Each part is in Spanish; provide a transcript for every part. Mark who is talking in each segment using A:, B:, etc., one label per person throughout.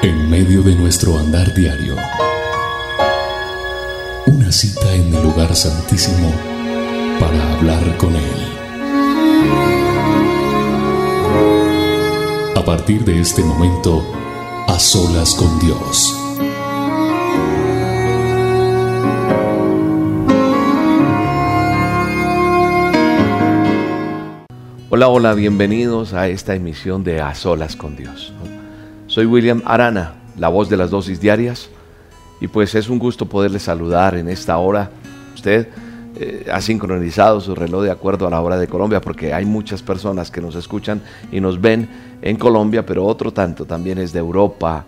A: En medio de nuestro andar diario, una cita en el lugar santísimo para hablar con Él. A partir de este momento, a solas con Dios.
B: Hola, hola, bienvenidos a esta emisión de A Solas con Dios. Soy William Arana, la voz de las dosis diarias, y pues es un gusto poderle saludar en esta hora. Usted eh, ha sincronizado su reloj de acuerdo a la hora de Colombia, porque hay muchas personas que nos escuchan y nos ven en Colombia, pero otro tanto también es de Europa,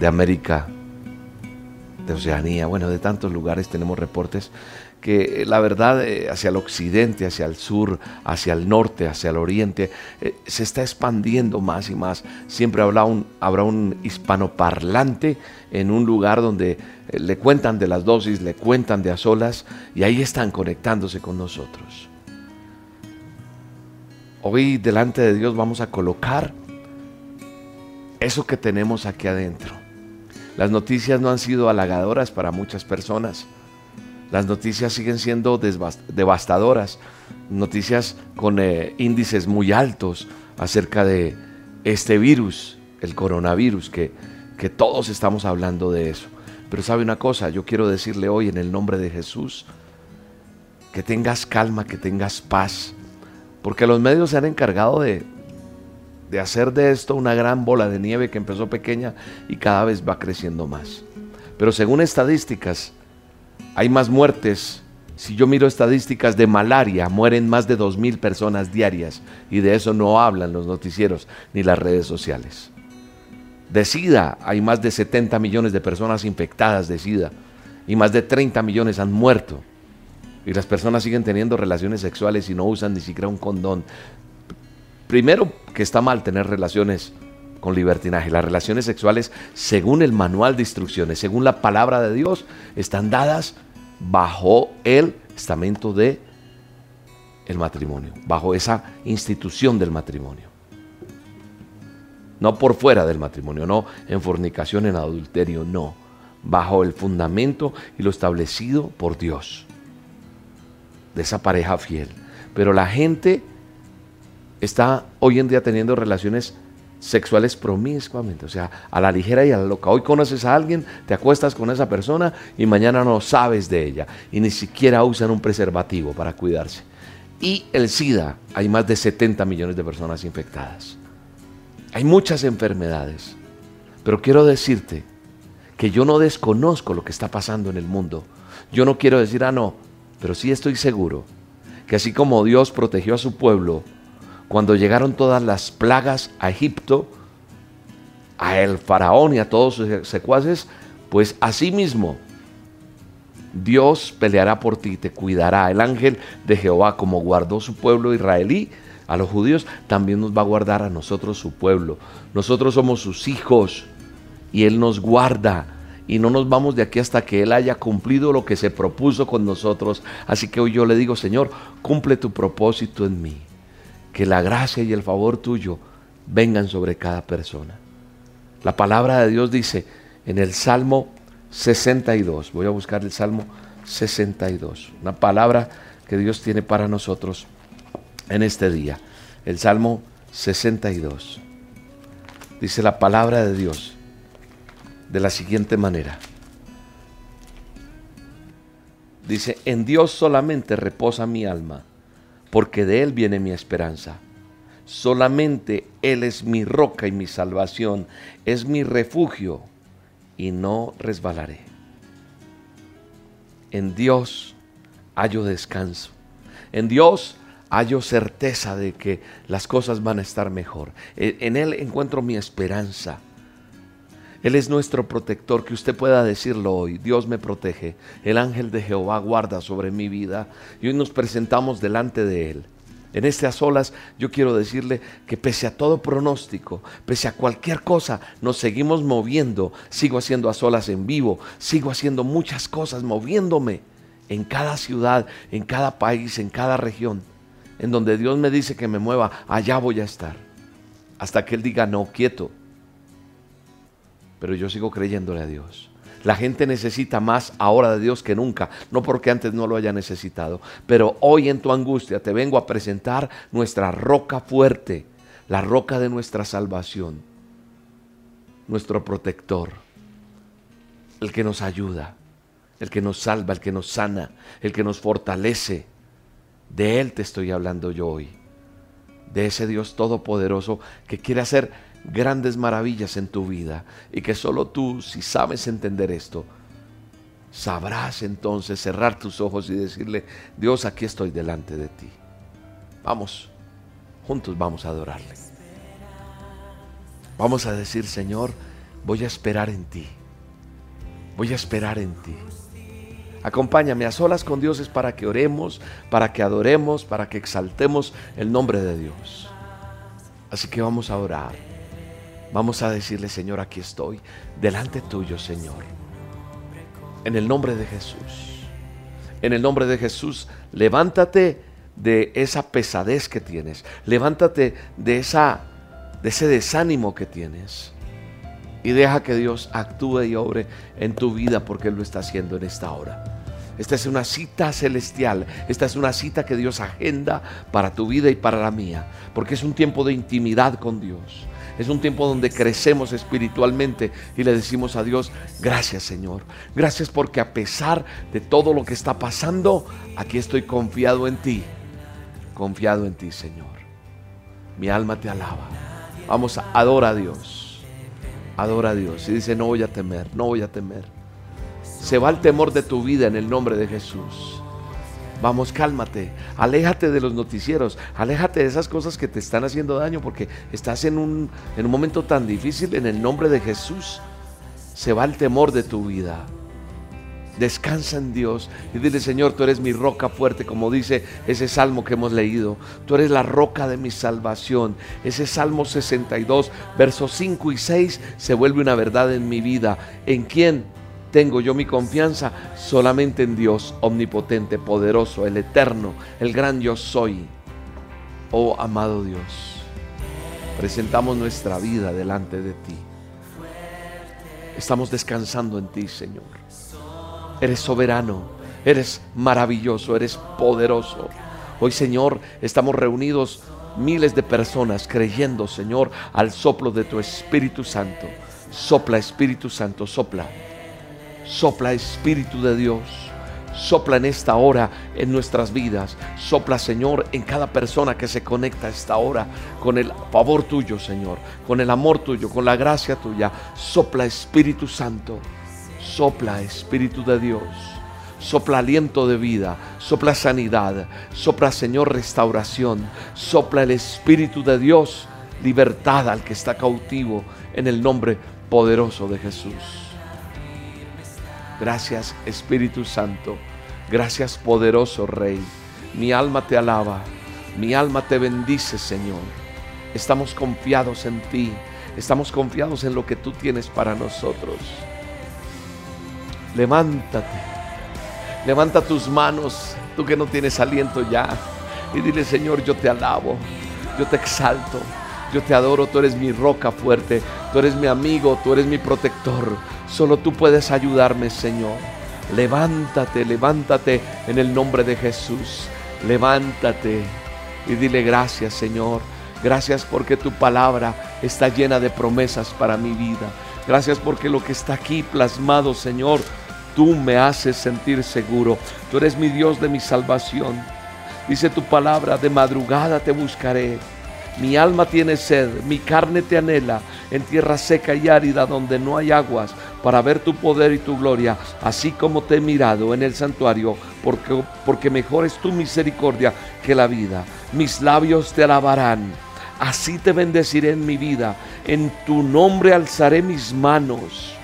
B: de América, de Oceanía, bueno, de tantos lugares tenemos reportes que la verdad eh, hacia el occidente, hacia el sur, hacia el norte, hacia el oriente, eh, se está expandiendo más y más. Siempre habrá un, habrá un hispanoparlante en un lugar donde eh, le cuentan de las dosis, le cuentan de a solas y ahí están conectándose con nosotros. Hoy delante de Dios vamos a colocar eso que tenemos aquí adentro. Las noticias no han sido halagadoras para muchas personas las noticias siguen siendo devastadoras, noticias con eh, índices muy altos acerca de este virus, el coronavirus, que, que todos estamos hablando de eso. Pero sabe una cosa, yo quiero decirle hoy en el nombre de Jesús, que tengas calma, que tengas paz, porque los medios se han encargado de, de hacer de esto una gran bola de nieve que empezó pequeña y cada vez va creciendo más. Pero según estadísticas, hay más muertes. Si yo miro estadísticas de malaria, mueren más de 2.000 personas diarias y de eso no hablan los noticieros ni las redes sociales. De SIDA hay más de 70 millones de personas infectadas de SIDA y más de 30 millones han muerto. Y las personas siguen teniendo relaciones sexuales y no usan ni siquiera un condón. Primero que está mal tener relaciones con libertinaje. Las relaciones sexuales, según el manual de instrucciones, según la palabra de Dios, están dadas bajo el estamento de el matrimonio, bajo esa institución del matrimonio. No por fuera del matrimonio, no en fornicación, en adulterio, no. Bajo el fundamento y lo establecido por Dios. De esa pareja fiel. Pero la gente está hoy en día teniendo relaciones sexuales promiscuamente, o sea, a la ligera y a la loca. Hoy conoces a alguien, te acuestas con esa persona y mañana no sabes de ella y ni siquiera usan un preservativo para cuidarse. Y el SIDA, hay más de 70 millones de personas infectadas. Hay muchas enfermedades, pero quiero decirte que yo no desconozco lo que está pasando en el mundo. Yo no quiero decir, ah, no, pero sí estoy seguro que así como Dios protegió a su pueblo, cuando llegaron todas las plagas a Egipto, a el faraón y a todos sus secuaces, pues mismo Dios peleará por ti, te cuidará. El ángel de Jehová, como guardó su pueblo israelí, a los judíos, también nos va a guardar a nosotros su pueblo. Nosotros somos sus hijos y Él nos guarda. Y no nos vamos de aquí hasta que Él haya cumplido lo que se propuso con nosotros. Así que hoy yo le digo, Señor, cumple tu propósito en mí que la gracia y el favor tuyo vengan sobre cada persona. La palabra de Dios dice en el Salmo 62, voy a buscar el Salmo 62, una palabra que Dios tiene para nosotros en este día. El Salmo 62. Dice la palabra de Dios de la siguiente manera. Dice, en Dios solamente reposa mi alma porque de Él viene mi esperanza. Solamente Él es mi roca y mi salvación, es mi refugio y no resbalaré. En Dios hallo descanso. En Dios hallo certeza de que las cosas van a estar mejor. En Él encuentro mi esperanza. Él es nuestro protector, que usted pueda decirlo hoy. Dios me protege. El ángel de Jehová guarda sobre mi vida. Y hoy nos presentamos delante de Él. En a solas yo quiero decirle que pese a todo pronóstico, pese a cualquier cosa, nos seguimos moviendo. Sigo haciendo a solas en vivo, sigo haciendo muchas cosas, moviéndome en cada ciudad, en cada país, en cada región. En donde Dios me dice que me mueva, allá voy a estar. Hasta que Él diga, no, quieto, pero yo sigo creyéndole a Dios. La gente necesita más ahora de Dios que nunca, no porque antes no lo haya necesitado, pero hoy en tu angustia te vengo a presentar nuestra roca fuerte, la roca de nuestra salvación, nuestro protector, el que nos ayuda, el que nos salva, el que nos sana, el que nos fortalece. De Él te estoy hablando yo hoy, de ese Dios todopoderoso que quiere hacer grandes maravillas en tu vida y que solo tú, si sabes entender esto, sabrás entonces cerrar tus ojos y decirle, Dios, aquí estoy delante de ti. Vamos, juntos vamos a adorarle. Vamos a decir, Señor, voy a esperar en ti. Voy a esperar en ti. Acompáñame a solas con Dios es para que oremos, para que adoremos, para que exaltemos el nombre de Dios. Así que vamos a orar. Vamos a decirle, Señor, aquí estoy, delante tuyo, Señor. En el nombre de Jesús. En el nombre de Jesús, levántate de esa pesadez que tienes. Levántate de, esa, de ese desánimo que tienes. Y deja que Dios actúe y obre en tu vida porque Él lo está haciendo en esta hora. Esta es una cita celestial. Esta es una cita que Dios agenda para tu vida y para la mía. Porque es un tiempo de intimidad con Dios. Es un tiempo donde crecemos espiritualmente y le decimos a Dios, gracias Señor. Gracias porque a pesar de todo lo que está pasando, aquí estoy confiado en ti. Confiado en ti, Señor. Mi alma te alaba. Vamos, adora a Dios. Adora a Dios. Y dice, no voy a temer, no voy a temer. Se va el temor de tu vida en el nombre de Jesús. Vamos, cálmate, aléjate de los noticieros, aléjate de esas cosas que te están haciendo daño porque estás en un, en un momento tan difícil en el nombre de Jesús. Se va el temor de tu vida. Descansa en Dios y dile, Señor, tú eres mi roca fuerte, como dice ese salmo que hemos leído. Tú eres la roca de mi salvación. Ese salmo 62, versos 5 y 6 se vuelve una verdad en mi vida. ¿En quién? Tengo yo mi confianza solamente en Dios omnipotente, poderoso, el eterno, el gran yo soy. Oh amado Dios, presentamos nuestra vida delante de ti. Estamos descansando en ti, Señor. Eres soberano, eres maravilloso, eres poderoso. Hoy, Señor, estamos reunidos miles de personas creyendo, Señor, al soplo de tu Espíritu Santo. Sopla, Espíritu Santo, sopla Sopla Espíritu de Dios. Sopla en esta hora en nuestras vidas. Sopla, Señor, en cada persona que se conecta a esta hora con el favor tuyo, Señor, con el amor tuyo, con la gracia tuya. Sopla, Espíritu Santo. Sopla, Espíritu de Dios. Sopla aliento de vida, sopla sanidad, sopla Señor restauración, sopla el Espíritu de Dios, libertad al que está cautivo en el nombre poderoso de Jesús. Gracias Espíritu Santo. Gracias poderoso Rey. Mi alma te alaba. Mi alma te bendice Señor. Estamos confiados en ti. Estamos confiados en lo que tú tienes para nosotros. Levántate. Levanta tus manos, tú que no tienes aliento ya. Y dile, Señor, yo te alabo. Yo te exalto. Yo te adoro. Tú eres mi roca fuerte. Tú eres mi amigo. Tú eres mi protector. Solo tú puedes ayudarme, Señor. Levántate, levántate en el nombre de Jesús. Levántate y dile gracias, Señor. Gracias porque tu palabra está llena de promesas para mi vida. Gracias porque lo que está aquí plasmado, Señor, tú me haces sentir seguro. Tú eres mi Dios de mi salvación. Dice tu palabra, de madrugada te buscaré. Mi alma tiene sed, mi carne te anhela en tierra seca y árida donde no hay aguas para ver tu poder y tu gloria, así como te he mirado en el santuario, porque, porque mejor es tu misericordia que la vida. Mis labios te alabarán. Así te bendeciré en mi vida. En tu nombre alzaré mis manos.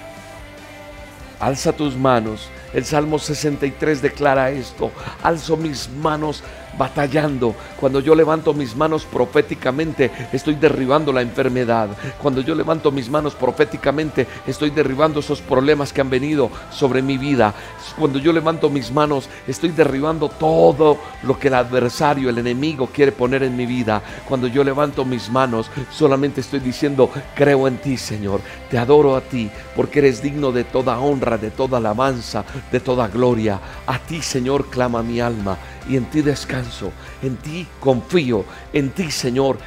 B: Alza tus manos. El Salmo 63 declara esto. Alzo mis manos batallando. Cuando yo levanto mis manos proféticamente, estoy derribando la enfermedad. Cuando yo levanto mis manos proféticamente, estoy derribando esos problemas que han venido sobre mi vida. Cuando yo levanto mis manos, estoy derribando todo lo que el adversario, el enemigo quiere poner en mi vida. Cuando yo levanto mis manos, solamente estoy diciendo, creo en ti, Señor. Te adoro a ti, porque eres digno de toda honra, de toda alabanza, de toda gloria. A ti, Señor, clama mi alma y en ti descanso, en ti confío, en ti, Señor,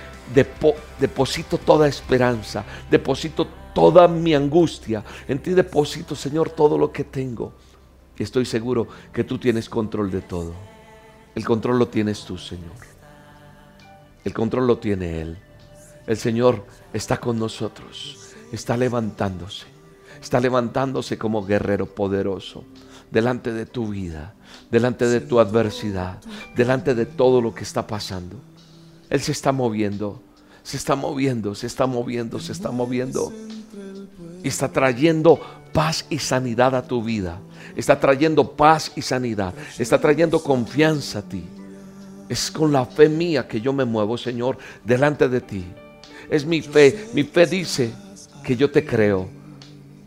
B: deposito toda esperanza, deposito toda mi angustia, en ti deposito, Señor, todo lo que tengo. Y estoy seguro que tú tienes control de todo. El control lo tienes tú, Señor. El control lo tiene Él. El Señor está con nosotros, está levantándose, está levantándose como guerrero poderoso delante de tu vida, delante de tu adversidad, delante de todo lo que está pasando. Él se está moviendo, se está moviendo, se está moviendo, se está moviendo. Y está trayendo paz y sanidad a tu vida. Está trayendo paz y sanidad. Está trayendo confianza a ti. Es con la fe mía que yo me muevo, Señor, delante de ti. Es mi fe. Mi fe dice que yo te creo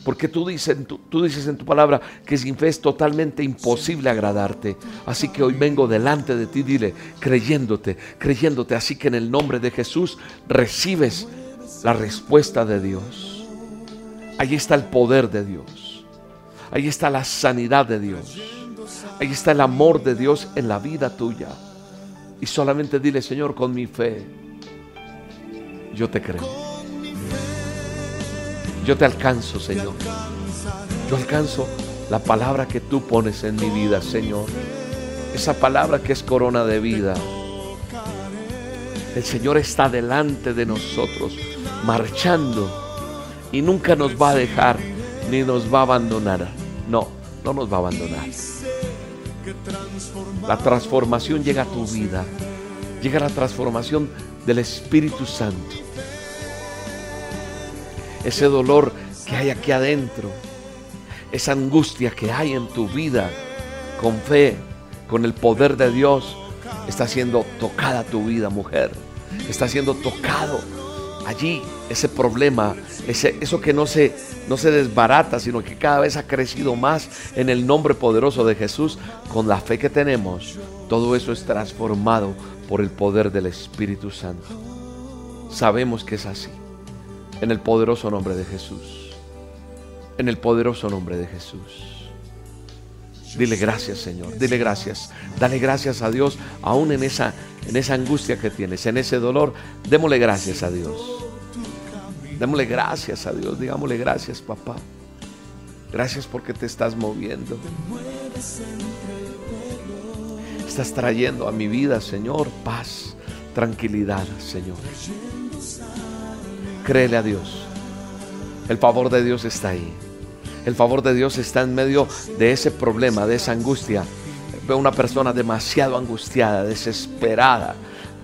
B: porque tú dices, tú dices en tu palabra que sin fe es totalmente imposible agradarte. Así que hoy vengo delante de ti, dile, creyéndote, creyéndote. Así que en el nombre de Jesús recibes la respuesta de Dios. Ahí está el poder de Dios. Ahí está la sanidad de Dios. Ahí está el amor de Dios en la vida tuya. Y solamente dile, Señor, con mi fe, yo te creo. Yo te alcanzo, Señor. Yo alcanzo la palabra que tú pones en mi vida, Señor. Esa palabra que es corona de vida. El Señor está delante de nosotros, marchando, y nunca nos va a dejar ni nos va a abandonar. No, no nos va a abandonar. La transformación llega a tu vida. Llega la transformación del Espíritu Santo ese dolor que hay aquí adentro, esa angustia que hay en tu vida, con fe, con el poder de Dios, está siendo tocada tu vida, mujer. Está siendo tocado allí ese problema, ese, eso que no se, no se desbarata, sino que cada vez ha crecido más en el nombre poderoso de Jesús. Con la fe que tenemos, todo eso es transformado por el poder del Espíritu Santo. Sabemos que es así. En el poderoso nombre de Jesús. En el poderoso nombre de Jesús. Dile gracias, Señor. Dile gracias. Dale gracias a Dios, aún en esa, en esa angustia que tienes, en ese dolor. Démosle gracias a Dios. Démosle gracias a Dios. Digámosle gracias, papá. Gracias porque te estás moviendo. Estás trayendo a mi vida, Señor, paz, tranquilidad, Señor. Créele a Dios. El favor de Dios está ahí. El favor de Dios está en medio de ese problema, de esa angustia. Veo una persona demasiado angustiada, desesperada.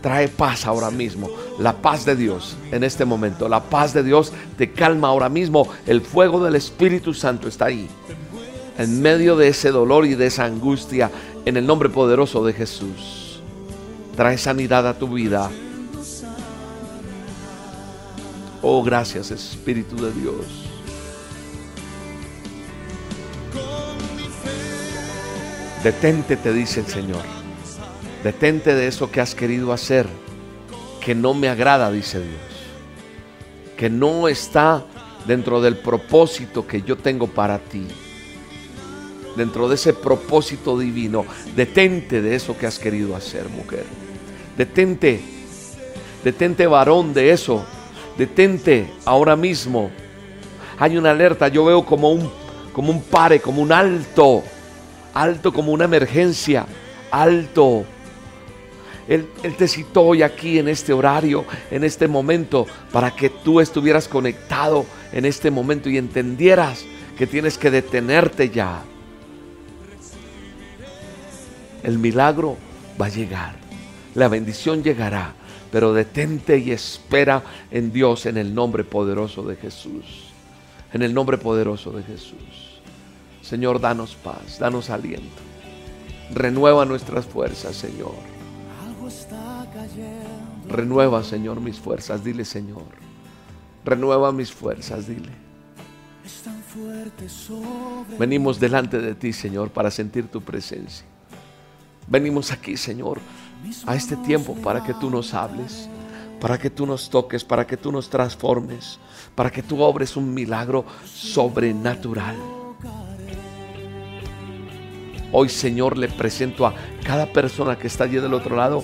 B: Trae paz ahora mismo. La paz de Dios en este momento. La paz de Dios te calma ahora mismo. El fuego del Espíritu Santo está ahí. En medio de ese dolor y de esa angustia. En el nombre poderoso de Jesús. Trae sanidad a tu vida. Oh, gracias Espíritu de Dios. Detente, te dice el Señor. Detente de eso que has querido hacer, que no me agrada, dice Dios. Que no está dentro del propósito que yo tengo para ti. Dentro de ese propósito divino. Detente de eso que has querido hacer, mujer. Detente. Detente, varón, de eso detente ahora mismo. Hay una alerta, yo veo como un, como un pare, como un alto, alto como una emergencia, alto. Él, él, te citó hoy aquí en este horario, en este momento, para que tú estuvieras conectado en este momento y entendieras que tienes que detenerte ya. El milagro va a llegar, la bendición llegará pero detente y espera en Dios en el nombre poderoso de Jesús. En el nombre poderoso de Jesús. Señor, danos paz, danos aliento. Renueva nuestras fuerzas, Señor. Renueva, Señor, mis fuerzas. Dile, Señor. Renueva mis fuerzas, dile. Venimos delante de ti, Señor, para sentir tu presencia. Venimos aquí, Señor, a este tiempo para que tú nos hables, para que tú nos toques, para que tú nos transformes, para que tú obres un milagro sobrenatural. Hoy, Señor, le presento a cada persona que está allí del otro lado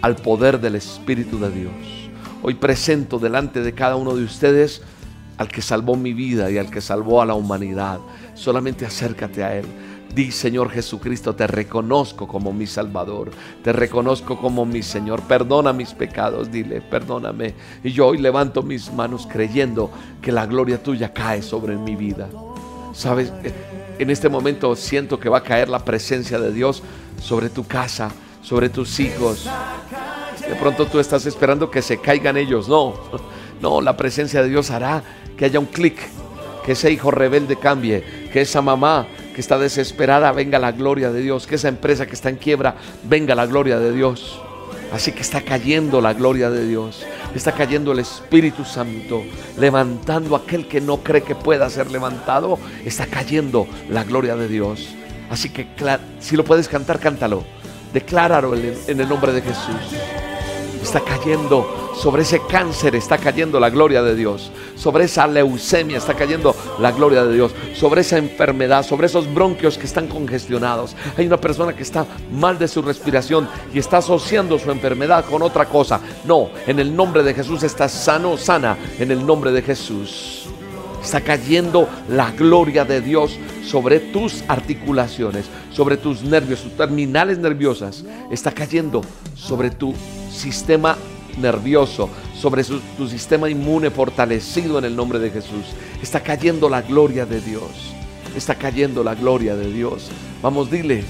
B: al poder del Espíritu de Dios. Hoy presento delante de cada uno de ustedes al que salvó mi vida y al que salvó a la humanidad. Solamente acércate a Él. Di, Señor Jesucristo, te reconozco como mi Salvador, te reconozco como mi Señor, perdona mis pecados, dile, perdóname. Y yo hoy levanto mis manos creyendo que la gloria tuya cae sobre mi vida. Sabes, en este momento siento que va a caer la presencia de Dios sobre tu casa, sobre tus hijos. De pronto tú estás esperando que se caigan ellos. No, no, la presencia de Dios hará que haya un clic, que ese hijo rebelde cambie, que esa mamá que está desesperada venga la gloria de Dios, que esa empresa que está en quiebra venga la gloria de Dios. Así que está cayendo la gloria de Dios, está cayendo el Espíritu Santo, levantando a aquel que no cree que pueda ser levantado, está cayendo la gloria de Dios. Así que si lo puedes cantar, cántalo. Decláralo en el nombre de Jesús. Está cayendo sobre ese cáncer está cayendo la gloria de Dios. Sobre esa leucemia está cayendo la gloria de Dios. Sobre esa enfermedad, sobre esos bronquios que están congestionados. Hay una persona que está mal de su respiración y está asociando su enfermedad con otra cosa. No, en el nombre de Jesús está sano, sana. En el nombre de Jesús. Está cayendo la gloria de Dios sobre tus articulaciones, sobre tus nervios, tus terminales nerviosas. Está cayendo sobre tu sistema nervioso, sobre tu sistema inmune fortalecido en el nombre de Jesús. Está cayendo la gloria de Dios. Está cayendo la gloria de Dios. Vamos, dile,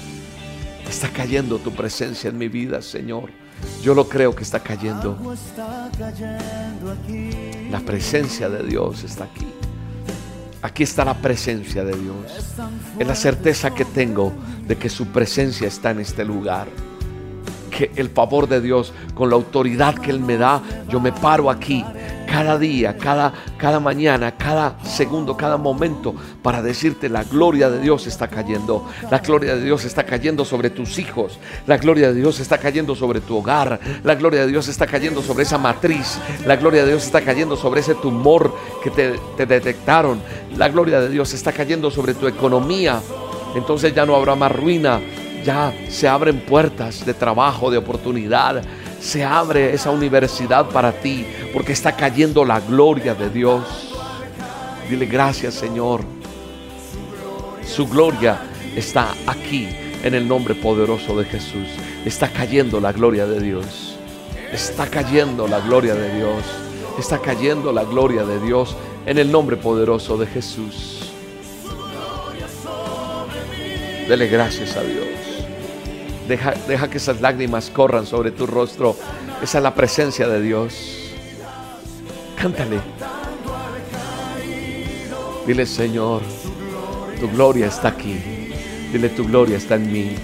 B: está cayendo tu presencia en mi vida, Señor. Yo lo creo que está cayendo. La presencia de Dios está aquí. Aquí está la presencia de Dios. Es la certeza que tengo de que su presencia está en este lugar que el favor de Dios, con la autoridad que Él me da, yo me paro aquí cada día, cada, cada mañana, cada segundo, cada momento para decirte la gloria de Dios está cayendo. La gloria de Dios está cayendo sobre tus hijos. La gloria de Dios está cayendo sobre tu hogar. La gloria de Dios está cayendo sobre esa matriz. La gloria de Dios está cayendo sobre ese tumor que te, te detectaron. La gloria de Dios está cayendo sobre tu economía. Entonces ya no habrá más ruina, ya se abren puertas de trabajo, de oportunidad. Se abre esa universidad para ti porque está cayendo la gloria de Dios. Dile gracias Señor. Su gloria está aquí en el nombre poderoso de Jesús. Está cayendo la gloria de Dios. Está cayendo la gloria de Dios. Está cayendo la gloria de Dios en el nombre poderoso de Jesús. Dele gracias a Dios. Deja, que esas lágrimas corran sobre tu rostro. Esa es la presencia de Dios. Cántale. Dile, Señor, tu gloria está aquí. Dile, tu gloria está en mí.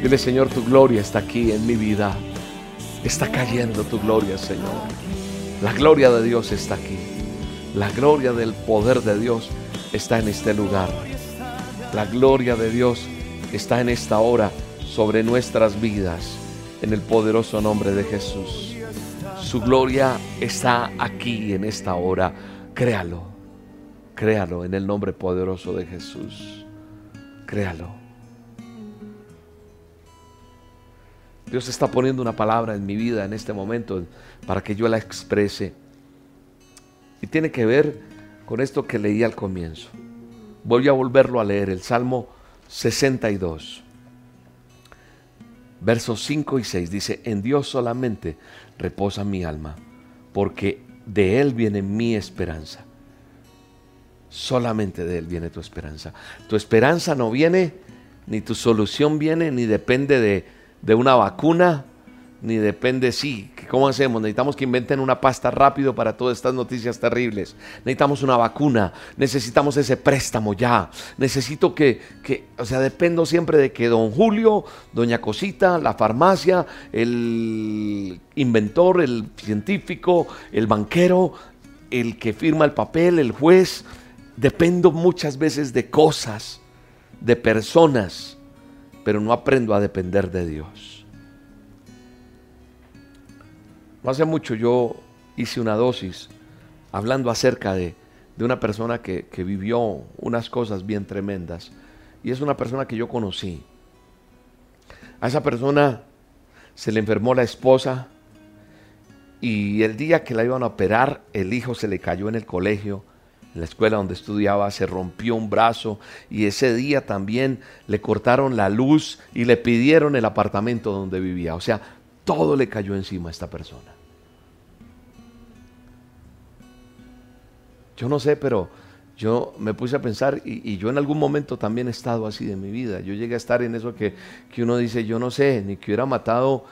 B: Dile, Señor, tu gloria está aquí en mi vida. Está cayendo tu gloria, Señor. La gloria de Dios está aquí. La gloria del poder de Dios está en este lugar. La gloria de Dios está en esta hora sobre nuestras vidas en el poderoso nombre de Jesús. Su gloria está aquí en esta hora. Créalo, créalo en el nombre poderoso de Jesús. Créalo. Dios está poniendo una palabra en mi vida en este momento para que yo la exprese. Y tiene que ver con esto que leí al comienzo. Voy a volverlo a leer, el Salmo 62 versos 5 y 6 dice, en Dios solamente reposa mi alma, porque de Él viene mi esperanza. Solamente de Él viene tu esperanza. Tu esperanza no viene, ni tu solución viene, ni depende de, de una vacuna, ni depende sí. ¿Cómo hacemos? Necesitamos que inventen una pasta rápido para todas estas noticias terribles. Necesitamos una vacuna. Necesitamos ese préstamo ya. Necesito que, que, o sea, dependo siempre de que don Julio, doña Cosita, la farmacia, el inventor, el científico, el banquero, el que firma el papel, el juez. Dependo muchas veces de cosas, de personas, pero no aprendo a depender de Dios. No hace mucho yo hice una dosis hablando acerca de, una persona que, que, vivió unas cosas bien tremendas. Y es una persona que yo conocí. A esa persona se le enfermó la esposa y el día que la iban a operar, el hijo se le cayó en el colegio, en la escuela donde estudiaba, se rompió un brazo y ese día también le cortaron la luz y le pidieron el apartamento donde vivía. O sea, todo le cayó encima a esta persona. Yo no sé, pero yo me puse a pensar y, yo en algún momento también he estado así de mi vida. Yo llegué a estar en eso que, uno dice, yo no sé, ni que hubiera matado,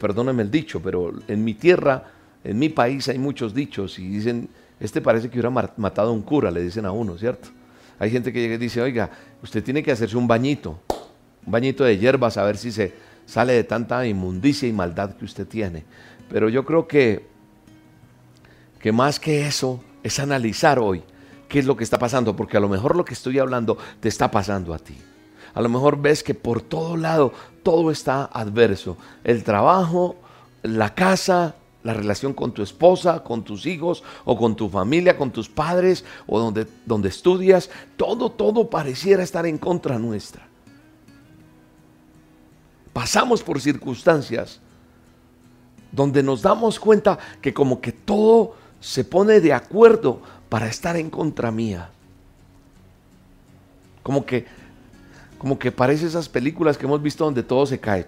B: perdóneme el dicho, pero en mi tierra, en mi país hay muchos dichos y dicen, este parece que hubiera matado a un cura, le dicen a uno, ¿cierto? Hay gente que llega y dice, oiga, usted tiene que hacerse un bañito, un bañito de hierbas a ver si se sale de tanta inmundicia y maldad que usted tiene. Pero yo creo que, que más que eso, es analizar hoy qué es lo que está pasando, porque a lo mejor lo que estoy hablando te está pasando a ti. A lo mejor ves que por todo lado todo está adverso. El trabajo, la casa, la relación con tu esposa, con tus hijos o con tu familia, con tus padres o donde, donde estudias, todo, todo pareciera estar en contra nuestra. Pasamos por circunstancias donde nos damos cuenta que como que todo se pone de acuerdo para estar en contra mía. Como que, como que parece esas películas que hemos visto donde todo se cae.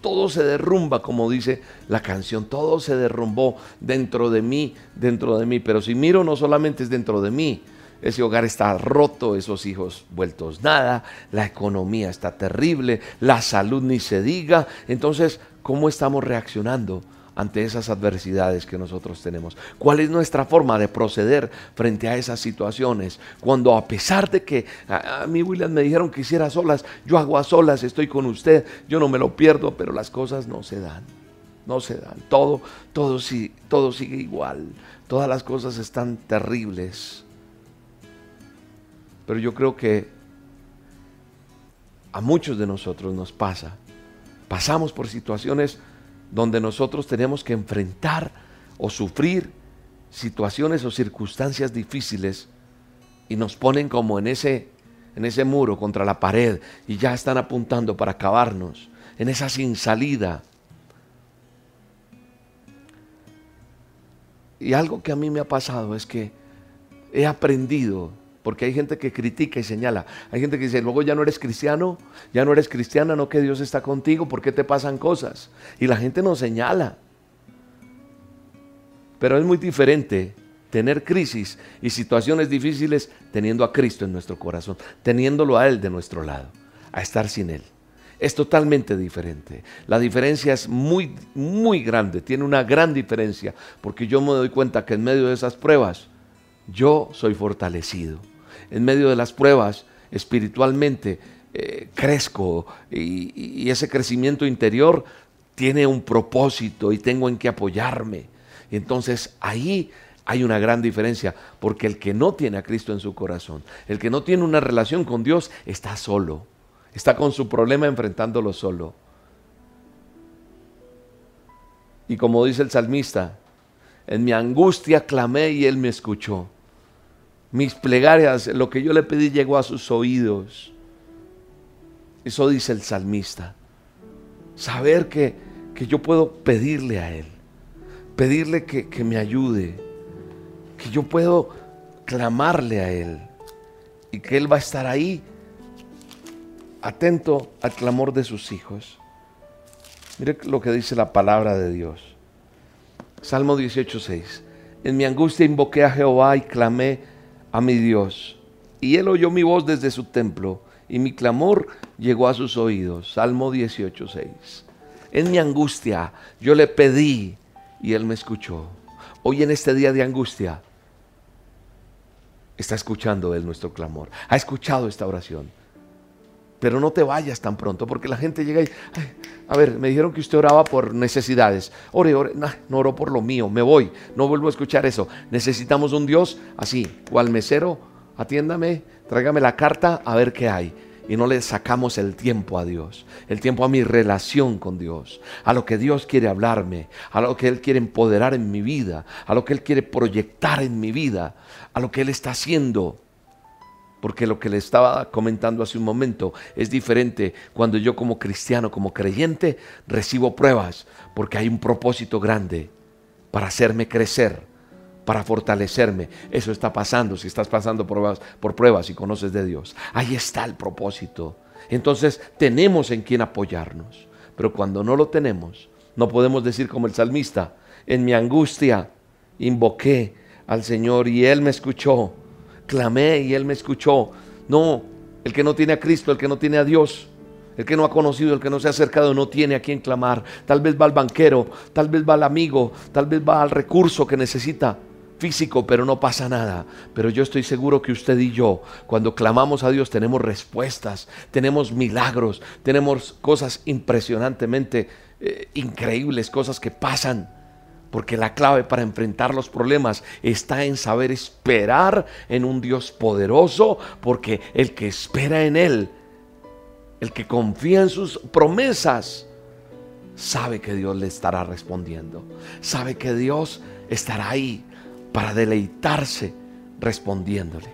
B: Todo se derrumba, como dice la canción. Todo se derrumbó dentro de mí, dentro de mí. Pero si miro, no solamente es dentro de mí. Ese hogar está roto, esos hijos vueltos nada, la economía está terrible, la salud ni se diga. Entonces, ¿cómo estamos reaccionando? ante esas adversidades que nosotros tenemos? ¿Cuál es nuestra forma de proceder frente a esas situaciones? Cuando a pesar de que a, mí William me dijeron que hiciera solas, yo hago a solas, estoy con usted, yo no me lo pierdo, pero las cosas no se dan. No se dan. Todo, todo, todo sigue igual. Todas las cosas están terribles. Pero yo creo que a muchos de nosotros nos pasa. Pasamos por situaciones donde nosotros tenemos que enfrentar o sufrir situaciones o circunstancias difíciles y nos ponen como en ese, en ese muro contra la pared y ya están apuntando para acabarnos, en esa sin salida. Y algo que a mí me ha pasado es que he aprendido porque hay gente que critica y señala. Hay gente que dice, luego ya no eres cristiano, ya no eres cristiana, no que Dios está contigo, ¿por qué te pasan cosas? Y la gente nos señala. Pero es muy diferente tener crisis y situaciones difíciles teniendo a Cristo en nuestro corazón, teniéndolo a Él de nuestro lado, a estar sin Él. Es totalmente diferente. La diferencia es muy, muy grande, tiene una gran diferencia, porque yo me doy cuenta que en medio de esas pruebas, yo soy fortalecido en medio de las pruebas espiritualmente eh, crezco y, ese crecimiento interior tiene un propósito y tengo en qué apoyarme. entonces ahí hay una gran diferencia, porque el que no tiene a Cristo en su corazón, el que no tiene una relación con Dios, está solo, está con su problema enfrentándolo solo. Y como dice el salmista, en mi angustia clamé y Él me escuchó mis plegarias, lo que yo le pedí llegó a sus oídos. Eso dice el salmista. Saber que, que yo puedo pedirle a Él, pedirle que, que me ayude, que yo puedo clamarle a Él y que Él va a estar ahí atento al clamor de sus hijos. Mire lo que dice la palabra de Dios. Salmo 18:6. En mi angustia invoqué a Jehová y clamé a mi Dios. Y él oyó mi voz desde su templo y mi clamor llegó a sus oídos. Salmo 18, 6. En mi angustia yo le pedí y Él me escuchó. Hoy en este día de angustia está escuchando Él nuestro clamor. Ha escuchado esta oración. Pero no te vayas tan pronto, porque la gente llega y, a ver, me dijeron que usted oraba por necesidades. Ore, ore, no, oro por lo mío, me voy, no vuelvo a escuchar eso. Necesitamos un Dios así, o al mesero, atiéndame, tráigame la carta a ver qué hay. Y no le sacamos el tiempo a Dios, el tiempo a mi relación con Dios, a lo que Dios quiere hablarme, a lo que Él quiere empoderar en mi vida, a lo que Él quiere proyectar en mi vida, a lo que Él está haciendo porque lo que le estaba comentando hace un momento es diferente cuando yo como cristiano, como creyente, recibo pruebas, porque hay un propósito grande para hacerme crecer, para fortalecerme. Eso está pasando si estás pasando pruebas, por pruebas y conoces de Dios. Ahí está el propósito. Entonces tenemos en quien apoyarnos, pero cuando no lo tenemos, no podemos decir como el salmista, en mi angustia invoqué al Señor y Él me escuchó clamé y Él me escuchó. No, el que no tiene a Cristo, el que no tiene a Dios, el que no ha conocido, el que no se ha acercado, no tiene a quien clamar. Tal vez va al banquero, tal vez va al amigo, tal vez va al recurso que necesita físico, pero no pasa nada. Pero yo estoy seguro que usted y yo, cuando clamamos a Dios, tenemos respuestas, tenemos milagros, tenemos cosas impresionantemente eh, increíbles, cosas que pasan. Porque la clave para enfrentar los problemas está en saber esperar en un Dios poderoso, porque el que espera en Él, el que confía en sus promesas, sabe que Dios le estará respondiendo. Sabe que Dios estará ahí para deleitarse respondiéndole.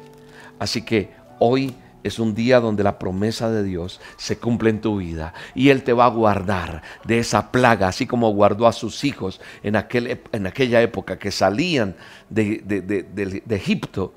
B: Así que hoy es un día donde la promesa de Dios se cumple en tu vida y Él te va a guardar de esa plaga, así como guardó a sus hijos en, en aquella época que salían de, de Egipto.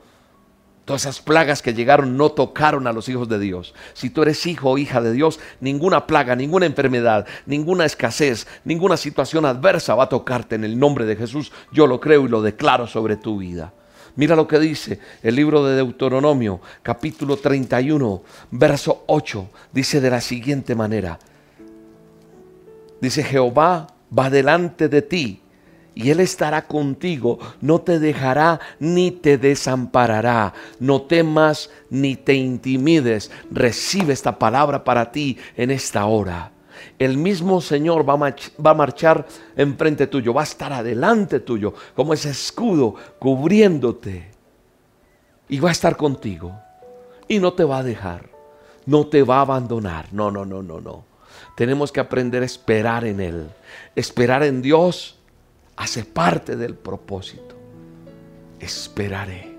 B: Todas esas plagas que llegaron no tocaron a los hijos de Dios. Si tú eres hijo o hija de Dios, ninguna plaga, ninguna enfermedad, ninguna escasez, ninguna situación adversa va a tocarte en el nombre de Jesús. Yo lo creo y lo declaro sobre tu vida. Mira lo que dice el libro de Deuteronomio, capítulo 31, verso 8. Dice de la siguiente manera. Dice, Jehová va delante de ti y Él estará contigo, no te dejará ni te desamparará. No temas ni te intimides. Recibe esta palabra para ti en esta hora el mismo Señor va a, marchar enfrente tuyo, va a estar adelante tuyo, como ese escudo cubriéndote. Y va a estar contigo. Y no te va a dejar. No te va a abandonar. No, no, no, no, no. Tenemos que aprender a esperar en Él. Esperar en Dios hace parte del propósito. Esperaré.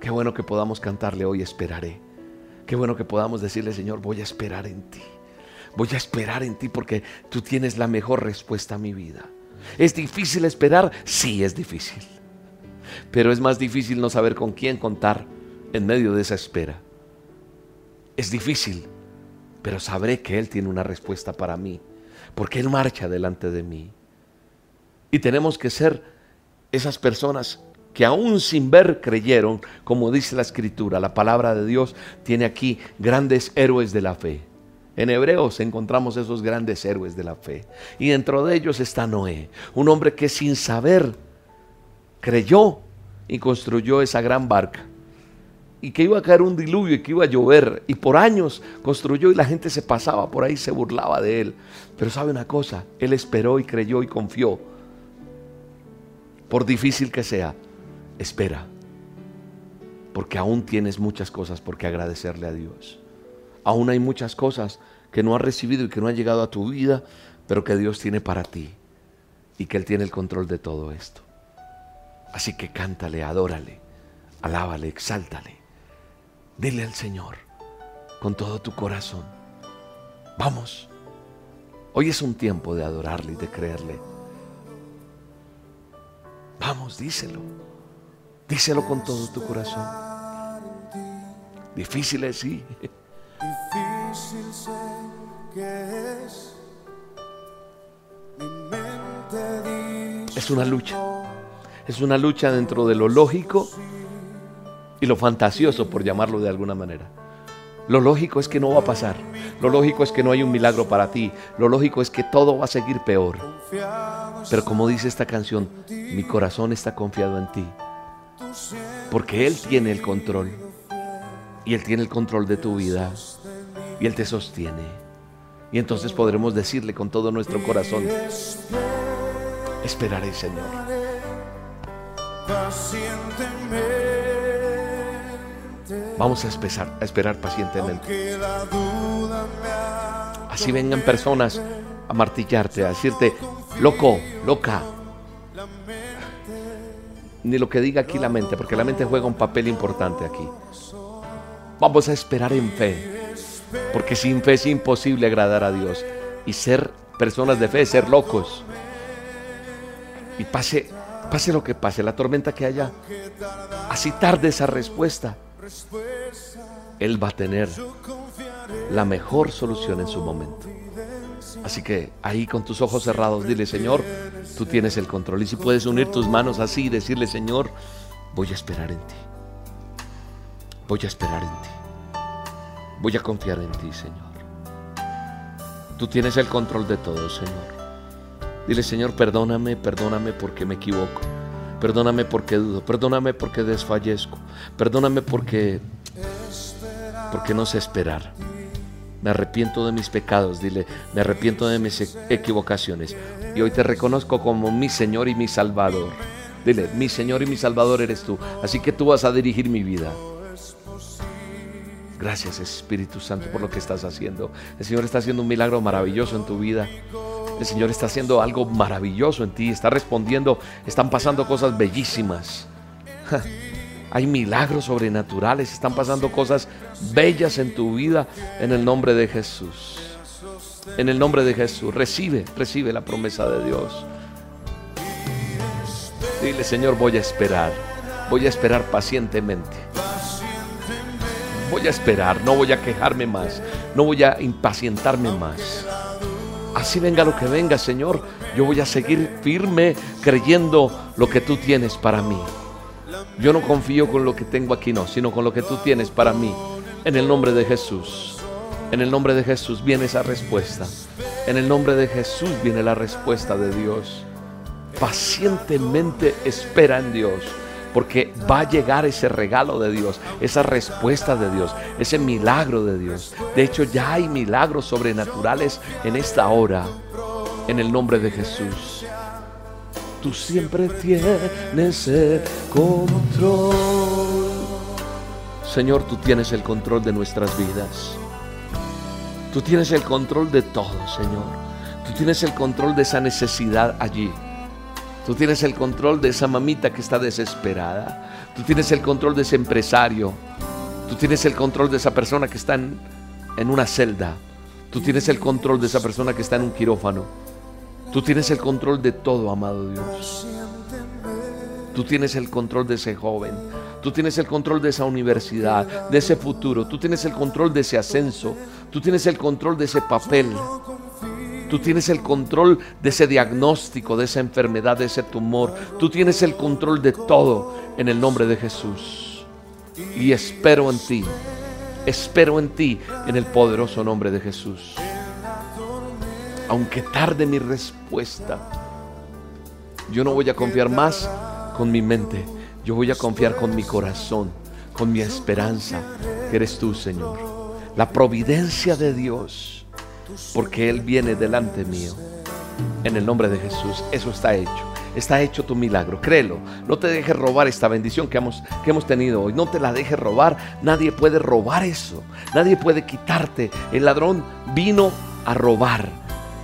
B: Qué bueno que podamos cantarle hoy, esperaré. Qué bueno que podamos decirle, Señor, voy a esperar en ti. Voy a esperar en ti porque tú tienes la mejor respuesta a mi vida. ¿Es difícil esperar? Sí, es difícil. Pero es más difícil no saber con quién contar en medio de esa espera. Es difícil, pero sabré que Él tiene una respuesta para mí, porque Él marcha delante de mí. Y tenemos que ser esas personas que aún sin ver creyeron, como dice la escritura, la palabra de Dios tiene aquí grandes héroes de la fe. En Hebreos encontramos esos grandes héroes de la fe. Y dentro de ellos está Noé, un hombre que sin saber creyó y construyó esa gran barca. Y que iba a caer un diluvio y que iba a llover. Y por años construyó y la gente se pasaba por ahí, se burlaba de él. Pero sabe una cosa, él esperó y creyó y confió. Por difícil que sea, espera. Porque aún tienes muchas cosas por qué agradecerle a Dios. Aún hay muchas cosas que no has recibido y que no han llegado a tu vida, pero que Dios tiene para ti y que Él tiene el control de todo esto. Así que cántale, adórale, alábale, exáltale. Dile al Señor con todo tu corazón. Vamos, hoy es un tiempo de adorarle y de creerle. Vamos, díselo. Díselo con todo tu corazón. Difícil es, sí. Difícil sé que es. Mi mente es una lucha. Es una lucha dentro de lo lógico y lo fantasioso, por llamarlo de alguna manera. Lo lógico es que no va a pasar. Lo lógico es que no hay un milagro para ti. Lo lógico es que todo va a seguir peor. Pero como dice esta canción, mi corazón está confiado en ti. Porque Él tiene el control. Y Él tiene el control de tu vida. Y Él te sostiene. Y entonces podremos decirle con todo nuestro corazón, esperaré Señor. Vamos a esperar, a esperar pacientemente. Así vengan personas a martillarte, a decirte, loco, loca. Ni lo que diga aquí la mente, porque la mente juega un papel importante aquí. Vamos a esperar en fe, porque sin fe es imposible agradar a Dios. Y ser personas de fe, ser locos. Y pase, pase lo que pase, la tormenta que haya, así tarde esa respuesta él va a tener la mejor solución en su momento. Así que ahí con tus ojos cerrados, dile, Señor, tú tienes el control. Y si puedes unir tus manos así y decirle, Señor, voy a esperar en ti. Voy a esperar en ti. Voy a confiar en ti, Señor. Tú tienes el control de todo, Señor. Dile, Señor, perdóname, perdóname porque me equivoco. Perdóname porque dudo, perdóname porque desfallezco, perdóname porque porque no sé esperar. Me arrepiento de mis pecados, dile, me arrepiento de mis equivocaciones. Y hoy te reconozco como mi Señor y mi Salvador. Dile, mi Señor y mi Salvador eres tú. Así que tú vas a dirigir mi vida. Gracias Espíritu Santo por lo que estás haciendo. El Señor está haciendo un milagro maravilloso en tu vida. El Señor está haciendo algo maravilloso en ti, está respondiendo, están pasando cosas bellísimas. Hay milagros sobrenaturales, están pasando cosas bellas en tu vida en el nombre de Jesús. En el nombre de Jesús, recibe, recibe la promesa de Dios. Dile, Señor, voy a esperar, voy a esperar pacientemente. Voy a esperar, no voy a quejarme más, no voy a impacientarme más. Así venga lo que venga, Señor, yo voy a seguir firme creyendo lo que tú tienes para mí. Yo no confío con lo que tengo aquí, no, sino con lo que tú tienes para mí. En el nombre de Jesús. En el nombre de Jesús viene esa respuesta. En el nombre de Jesús viene la respuesta de Dios. Pacientemente espera en Dios porque va a llegar ese regalo de Dios, esa respuesta de Dios, ese milagro de Dios. De hecho, ya hay milagros sobrenaturales en esta hora, en el nombre de Jesús. Tú siempre tienes el control. Señor, tú tienes el control de nuestras vidas. Tú tienes el control de todo, Señor. Tú tienes el control de esa necesidad allí. Tú tienes el control de esa mamita que está desesperada. Tú tienes el control de ese empresario. Tú tienes el control de esa persona que está en, una celda. Tú tienes el control de esa persona que está en un quirófano. Tú tienes el control de todo, amado Dios. Tú tienes el control de ese joven. Tú tienes el control de esa universidad, de ese futuro. Tú tienes el control de ese ascenso. Tú tienes el control de ese papel. Tú tienes el control de ese diagnóstico, de esa enfermedad, de ese tumor. Tú tienes el control de todo en el nombre de Jesús. Y espero en ti. Espero en ti en el poderoso nombre de Jesús. Aunque tarde mi respuesta, yo no voy a confiar más con mi mente. Yo voy a confiar con mi corazón, con mi esperanza, que eres tú, Señor. La providencia de Dios porque Él viene delante mío. En el nombre de Jesús, eso está hecho. Está hecho tu milagro, créelo. No te dejes robar esta bendición que hemos, que hemos tenido hoy. No te la dejes robar. Nadie puede robar eso. Nadie puede quitarte. El ladrón vino a robar,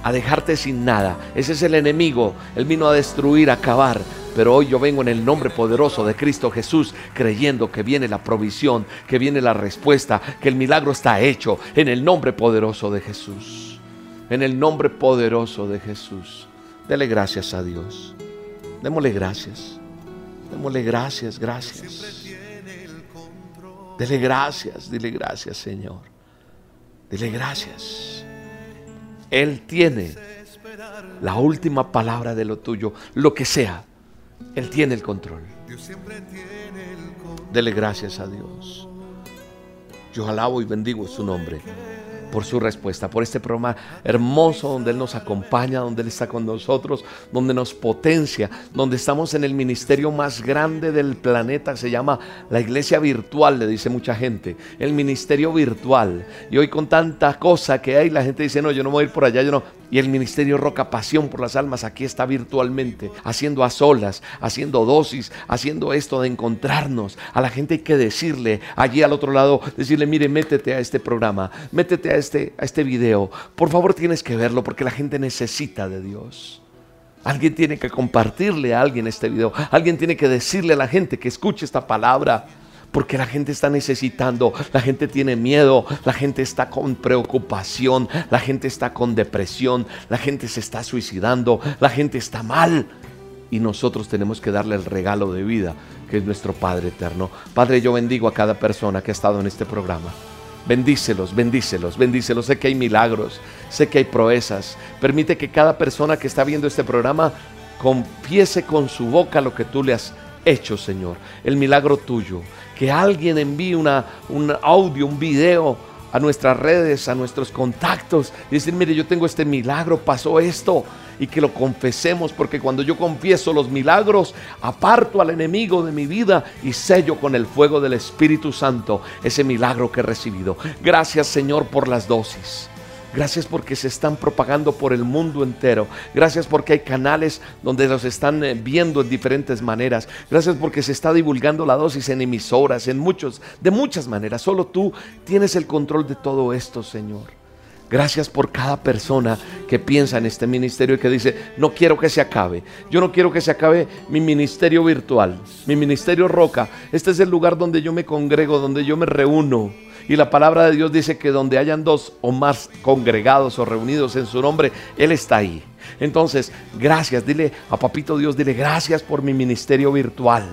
B: a dejarte sin nada. Ese es el enemigo. Él vino a destruir, a acabar. Pero hoy yo vengo en el nombre poderoso de Cristo Jesús, creyendo que viene la provisión, que viene la respuesta, que el milagro está hecho en el nombre poderoso de Jesús. En el nombre poderoso de Jesús. Dele gracias a Dios. Démosle gracias. Démosle gracias, gracias. Dele gracias, dile gracias, Señor. Dile gracias. Él tiene la última palabra de lo tuyo, lo que sea. Él tiene el control. Dele gracias a Dios. Yo alabo y bendigo su nombre por su respuesta, por este programa hermoso donde Él nos acompaña, donde Él está con nosotros, donde nos potencia, donde estamos en el ministerio más grande del planeta, se llama la iglesia virtual, le dice mucha gente, el ministerio virtual. Y hoy con tanta cosa que hay, la gente dice, no, yo no voy a ir por allá, yo no. Y el ministerio Roca Pasión por las Almas aquí está virtualmente, haciendo a solas, haciendo dosis, haciendo esto de encontrarnos. A la gente hay que decirle, allí al otro lado, decirle, mire, métete a este programa, métete a este, a este video. Por favor tienes que verlo porque la gente necesita de Dios. Alguien tiene que compartirle a alguien este video. Alguien tiene que decirle a la gente que escuche esta palabra porque la gente está necesitando, la gente tiene miedo, la gente está con preocupación, la gente está con depresión, la gente se está suicidando, la gente está mal. Y nosotros tenemos que darle el regalo de vida, que es nuestro Padre eterno. Padre, yo bendigo a cada persona que ha estado en este programa. Bendícelos, bendícelos, bendícelos. Sé que hay milagros, sé que hay proezas. Permite que cada persona que está viendo este programa confiese con su boca lo que tú le has hecho, Señor. El milagro tuyo que alguien envíe una, un audio, un video a nuestras redes, a nuestros contactos y decir, mire, yo tengo este milagro, pasó esto y que lo confesemos porque cuando yo confieso los milagros, aparto al enemigo de mi vida y sello con el fuego del Espíritu Santo ese milagro que he recibido. Gracias Señor por las dosis. Gracias porque se están propagando por el mundo entero. Gracias porque hay canales donde los están eh, viendo en diferentes maneras. Gracias porque se está divulgando la dosis en emisoras, en muchos, de muchas maneras. Solo tú tienes el control de todo esto, Señor. Gracias por cada persona que piensa en este ministerio y que dice, no quiero que se acabe. Yo no quiero que se acabe mi ministerio virtual, mi ministerio roca. Este es el lugar donde yo me congrego, donde yo me reúno y la palabra de Dios dice que donde hayan dos o más congregados o reunidos en su nombre, Él está ahí. Entonces, gracias, dile a Papito Dios, dile gracias por mi ministerio virtual.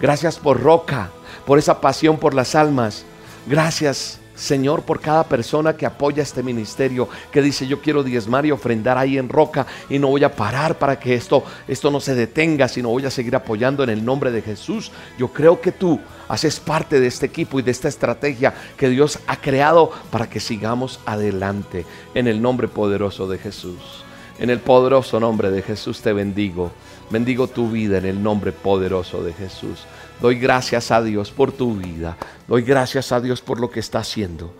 B: Gracias por Roca, por esa pasión por las almas. Gracias Señor, por cada persona que apoya este ministerio, que dice yo quiero diezmar y ofrendar ahí en roca y no voy a parar para que esto, esto no se detenga, sino voy a seguir apoyando en el nombre de Jesús. Yo creo que tú haces parte de este equipo y de esta estrategia que Dios ha creado para que sigamos adelante en el nombre poderoso de Jesús. En el poderoso nombre de Jesús te bendigo. Bendigo tu vida en el nombre poderoso de Jesús. Doy gracias a Dios por tu vida. Doy gracias a Dios por lo que está haciendo.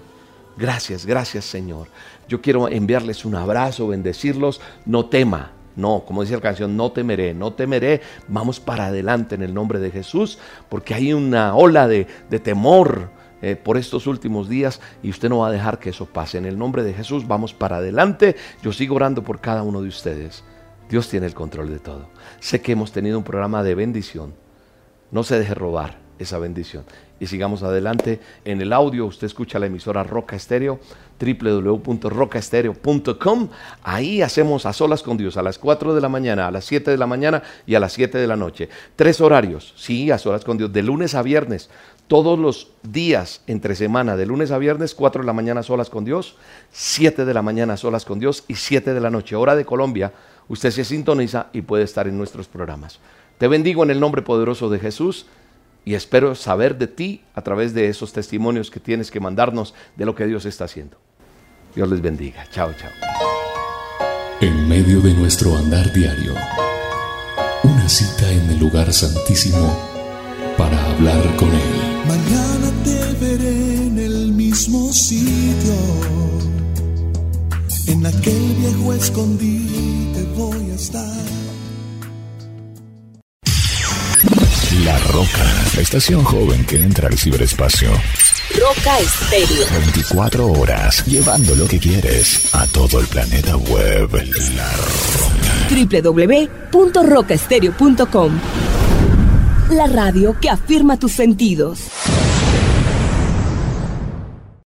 B: Gracias, gracias Señor. Yo quiero enviarles un abrazo, bendecirlos. No tema. No, como dice la canción, no temeré, no temeré. Vamos para adelante en el nombre de Jesús, porque hay una ola de, temor eh, por estos últimos días y usted no va a dejar que eso pase. En el nombre de Jesús vamos para adelante. Yo sigo orando por cada uno de ustedes. Dios tiene el control de todo. Sé que hemos tenido un programa de bendición. No se deje robar esa bendición. Y sigamos adelante. En el audio usted escucha la emisora Roca Estéreo, www.rocaestereo.com. Ahí hacemos a solas con Dios a las 4 de la mañana, a las 7 de la mañana y a las 7 de la noche. Tres horarios, sí, a solas con Dios, de lunes a viernes. Todos los días entre semana, de lunes a viernes, 4 de la mañana solas con Dios, 7 de la mañana solas con Dios y 7 de la noche, hora de Colombia. Usted se sintoniza y puede estar en nuestros programas. Te bendigo en el nombre poderoso de Jesús y espero saber de ti a través de esos testimonios que tienes que mandarnos de lo que Dios está haciendo. Dios les bendiga. Chao, chao.
A: En medio de nuestro andar diario, una cita en el lugar santísimo para hablar con Él.
C: Mañana te veré en el mismo sitio, en aquel viejo escondite voy a estar.
A: La Roca, la estación joven que entra al ciberespacio.
D: Roca Estéreo.
A: 24 horas, llevando lo que quieres a todo el planeta web. La
D: Roca. www.rocaestereo.com La radio que afirma tus sentidos.